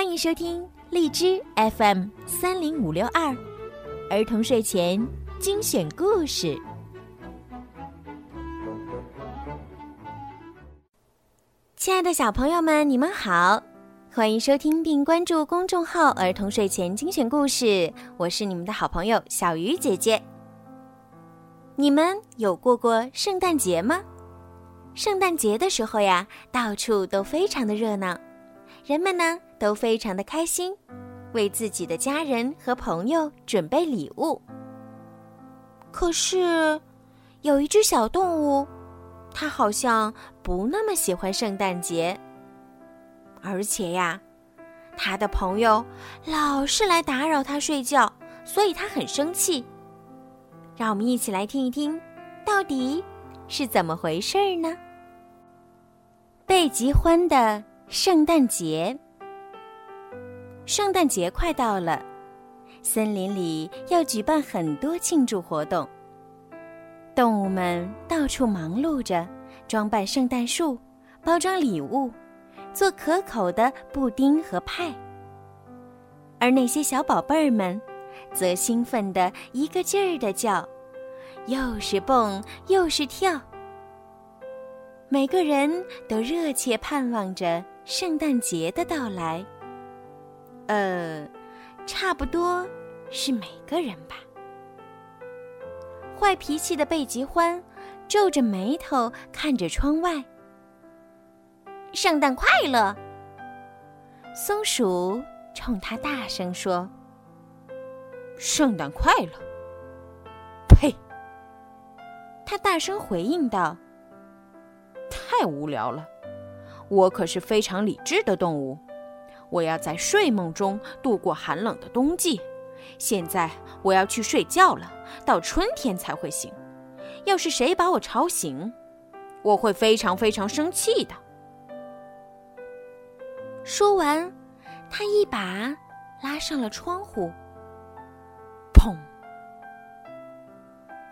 欢迎收听荔枝 FM 三零五六二儿童睡前精选故事。亲爱的小朋友们，你们好，欢迎收听并关注公众号“儿童睡前精选故事”，我是你们的好朋友小鱼姐姐。你们有过过圣诞节吗？圣诞节的时候呀，到处都非常的热闹，人们呢都非常的开心，为自己的家人和朋友准备礼物。可是，有一只小动物，它好像不那么喜欢圣诞节，而且呀，它的朋友老是来打扰它睡觉，所以它很生气。让我们一起来听一听，到底是怎么回事呢？贝吉欢的圣诞节，圣诞节快到了，森林里要举办很多庆祝活动。动物们到处忙碌着，装扮圣诞树，包装礼物，做可口的布丁和派。而那些小宝贝儿们，则兴奋的一个劲儿的叫，又是蹦又是跳。每个人都热切盼望着圣诞节的到来。呃，差不多是每个人吧。坏脾气的贝吉欢皱着眉头看着窗外。圣诞快乐！松鼠冲他大声说：“圣诞快乐！”呸！他大声回应道。太无聊了，我可是非常理智的动物，我要在睡梦中度过寒冷的冬季。现在我要去睡觉了，到春天才会醒。要是谁把我吵醒，我会非常非常生气的。说完，他一把拉上了窗户。砰！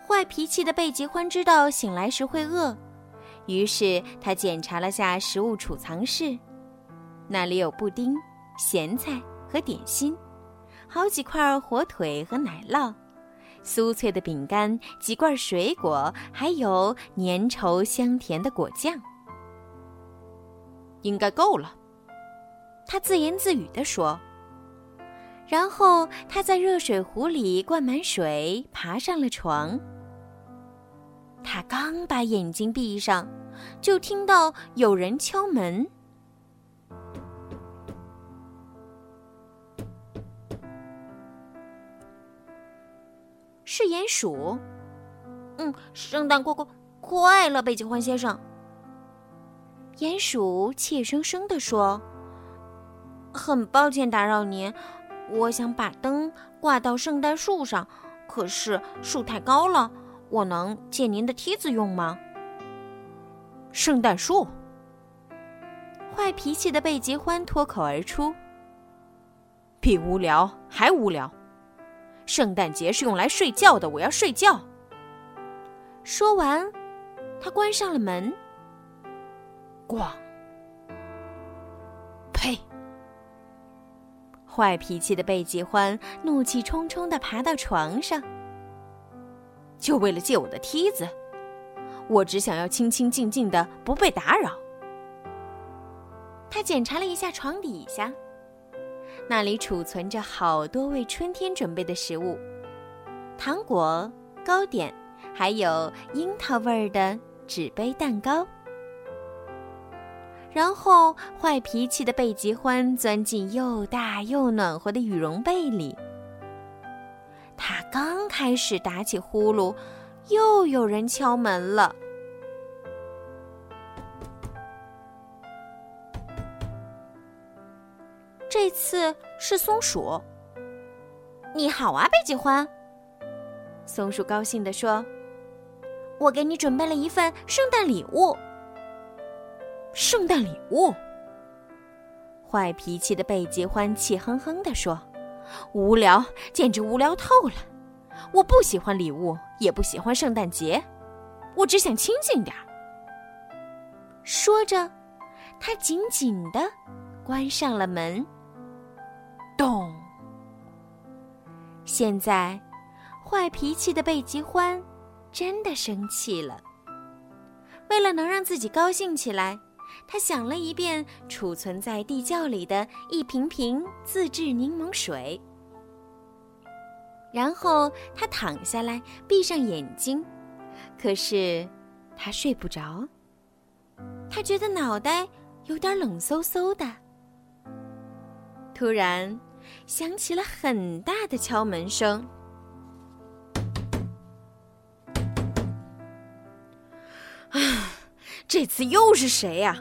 坏脾气的贝吉欢知道醒来时会饿。于是他检查了下食物储藏室，那里有布丁、咸菜和点心，好几块火腿和奶酪，酥脆的饼干，几罐水果，还有粘稠香甜的果酱。应该够了，他自言自语地说。然后他在热水壶里灌满水，爬上了床。他刚把眼睛闭上，就听到有人敲门。是鼹鼠。嗯，圣诞过过快乐，北极欢先生。鼹鼠怯生生地说：“很抱歉打扰您，我想把灯挂到圣诞树上，可是树太高了。”我能借您的梯子用吗？圣诞树。坏脾气的贝吉欢脱口而出：“比无聊还无聊。圣诞节是用来睡觉的，我要睡觉。”说完，他关上了门。咣！呸！坏脾气的贝吉欢怒气冲冲的爬到床上。就为了借我的梯子，我只想要清清静静的，不被打扰。他检查了一下床底下，那里储存着好多为春天准备的食物：糖果、糕点，还有樱桃味儿的纸杯蛋糕。然后，坏脾气的贝吉欢钻进又大又暖和的羽绒被里。他刚开始打起呼噜，又有人敲门了。这次是松鼠。你好啊，贝吉欢。松鼠高兴地说：“我给你准备了一份圣诞礼物。”圣诞礼物。坏脾气的贝吉欢气哼哼地说。无聊，简直无聊透了。我不喜欢礼物，也不喜欢圣诞节，我只想清静点儿。说着，他紧紧的关上了门。咚！现在，坏脾气的贝吉欢真的生气了。为了能让自己高兴起来，他想了一遍储存在地窖里的一瓶瓶自制柠檬水，然后他躺下来，闭上眼睛。可是他睡不着，他觉得脑袋有点冷飕飕的。突然，响起了很大的敲门声。这次又是谁呀？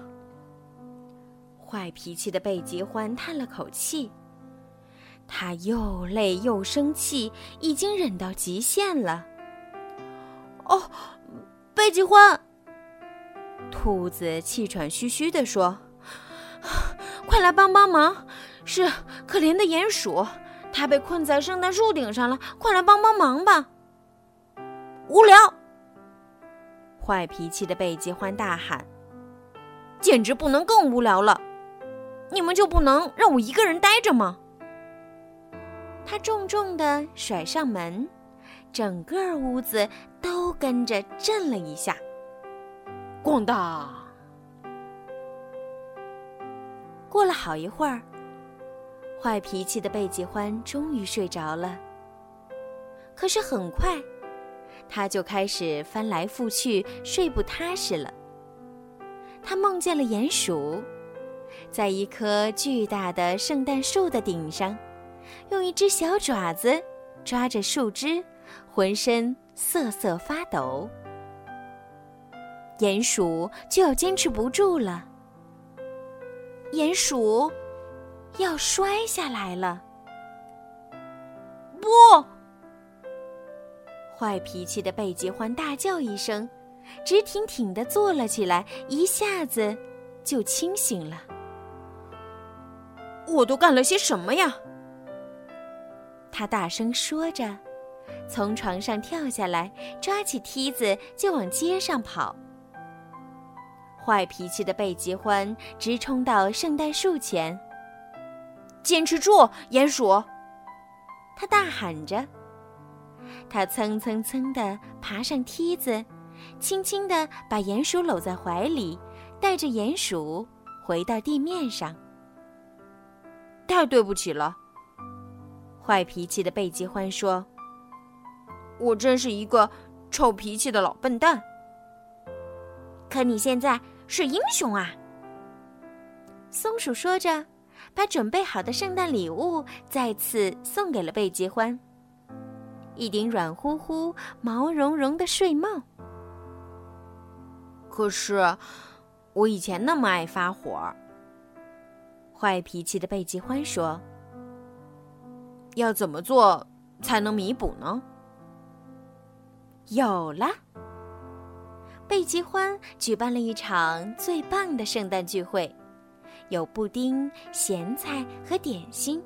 坏脾气的贝吉欢叹了口气，他又累又生气，已经忍到极限了。哦，贝吉欢，兔子气喘吁吁地说：“快来帮帮忙！是可怜的鼹鼠，它被困在圣诞树顶上了，快来帮帮忙吧！”无聊。坏脾气的贝吉欢大喊：“简直不能更无聊了！你们就不能让我一个人待着吗？”他重重的甩上门，整个屋子都跟着震了一下。咣当！过了好一会儿，坏脾气的贝吉欢终于睡着了。可是很快。他就开始翻来覆去，睡不踏实了。他梦见了鼹鼠，在一棵巨大的圣诞树的顶上，用一只小爪子抓着树枝，浑身瑟瑟发抖。鼹鼠就要坚持不住了，鼹鼠要摔下来了。坏脾气的贝吉欢大叫一声，直挺挺地坐了起来，一下子就清醒了。我都干了些什么呀？他大声说着，从床上跳下来，抓起梯子就往街上跑。坏脾气的贝吉欢直冲到圣诞树前，坚持住，鼹鼠！他大喊着。他蹭蹭蹭地爬上梯子，轻轻地把鼹鼠搂在怀里，带着鼹鼠回到地面上。太对不起了，坏脾气的贝吉欢说：“我真是一个臭脾气的老笨蛋。可你现在是英雄啊！”松鼠说着，把准备好的圣诞礼物再次送给了贝吉欢。一顶软乎乎、毛茸茸的睡帽。可是，我以前那么爱发火。坏脾气的贝吉欢说：“要怎么做才能弥补呢？”有了，贝吉欢举办了一场最棒的圣诞聚会，有布丁、咸菜和点心。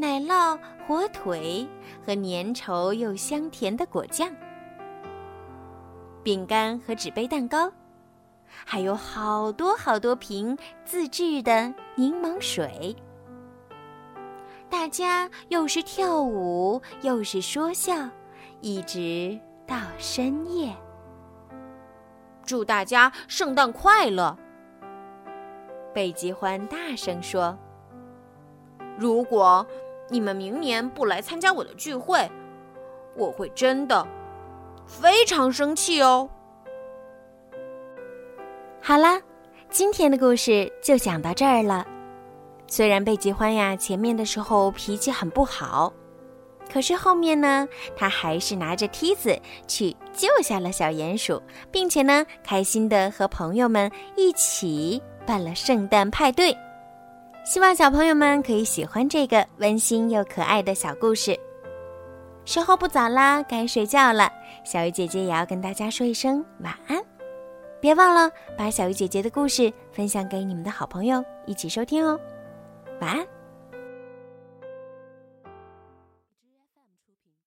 奶酪、火腿和粘稠又香甜的果酱，饼干和纸杯蛋糕，还有好多好多瓶自制的柠檬水。大家又是跳舞又是说笑，一直到深夜。祝大家圣诞快乐！贝吉欢大声说：“如果……”你们明年不来参加我的聚会，我会真的非常生气哦。好啦，今天的故事就讲到这儿了。虽然贝吉欢呀前面的时候脾气很不好，可是后面呢，他还是拿着梯子去救下了小鼹鼠，并且呢，开心的和朋友们一起办了圣诞派对。希望小朋友们可以喜欢这个温馨又可爱的小故事。时候不早啦，该睡觉了。小鱼姐姐也要跟大家说一声晚安。别忘了把小鱼姐姐的故事分享给你们的好朋友一起收听哦。晚安。